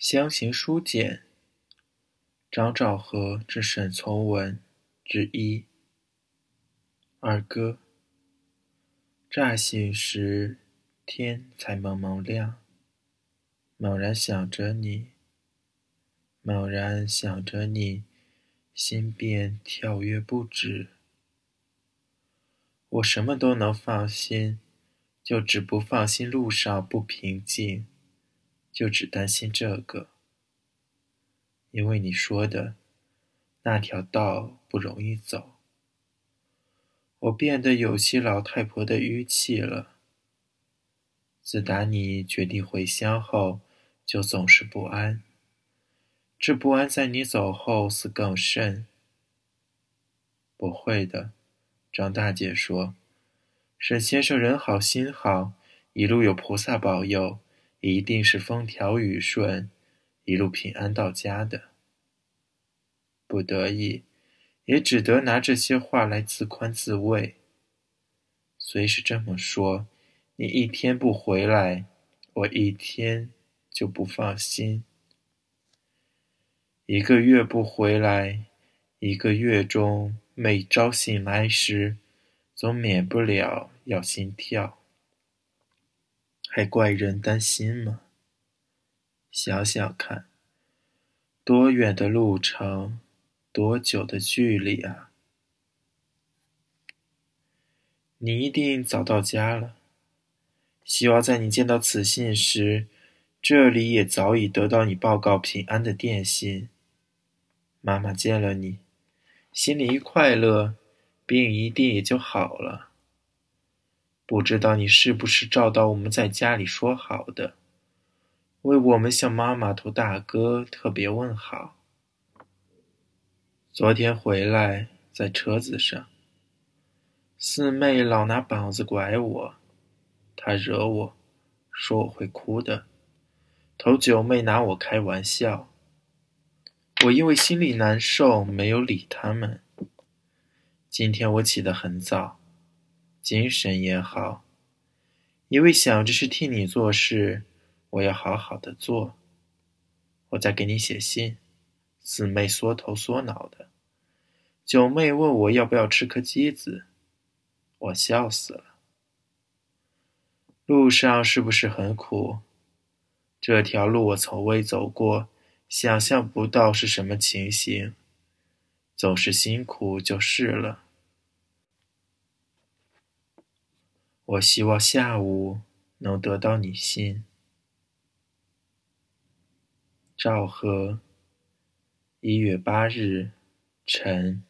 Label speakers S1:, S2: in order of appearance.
S1: 乡行书简，张兆和致沈从文之一。二哥，乍醒时，天才蒙蒙亮。猛然想着你，猛然想着你，心便跳跃不止。我什么都能放心，就只不放心路上不平静。就只担心这个，因为你说的那条道不容易走，我变得有些老太婆的语气了。自打你决定回乡后，就总是不安。这不安在你走后似更甚。不会的，张大姐说，沈先生人好心好，一路有菩萨保佑。一定是风调雨顺，一路平安到家的。不得已，也只得拿这些话来自宽自慰。虽是这么说，你一天不回来，我一天就不放心。一个月不回来，一个月中每朝醒来时，总免不了要心跳。还怪人担心吗？想想看，多远的路程，多久的距离啊！你一定早到家了。希望在你见到此信时，这里也早已得到你报告平安的电信。妈妈见了你，心里一快乐，病一定也就好了。不知道你是不是照到我们在家里说好的，为我们向妈妈头大哥特别问好。昨天回来在车子上，四妹老拿膀子拐我，她惹我，说我会哭的。头九妹拿我开玩笑，我因为心里难受，没有理他们。今天我起得很早。精神也好，因为想着是替你做事，我要好好的做。我在给你写信，四妹缩头缩脑的，九妹问我要不要吃颗鸡子，我笑死了。路上是不是很苦？这条路我从未走过，想象不到是什么情形，总是辛苦就是了。我希望下午能得到你信。赵和，一月八日，晨。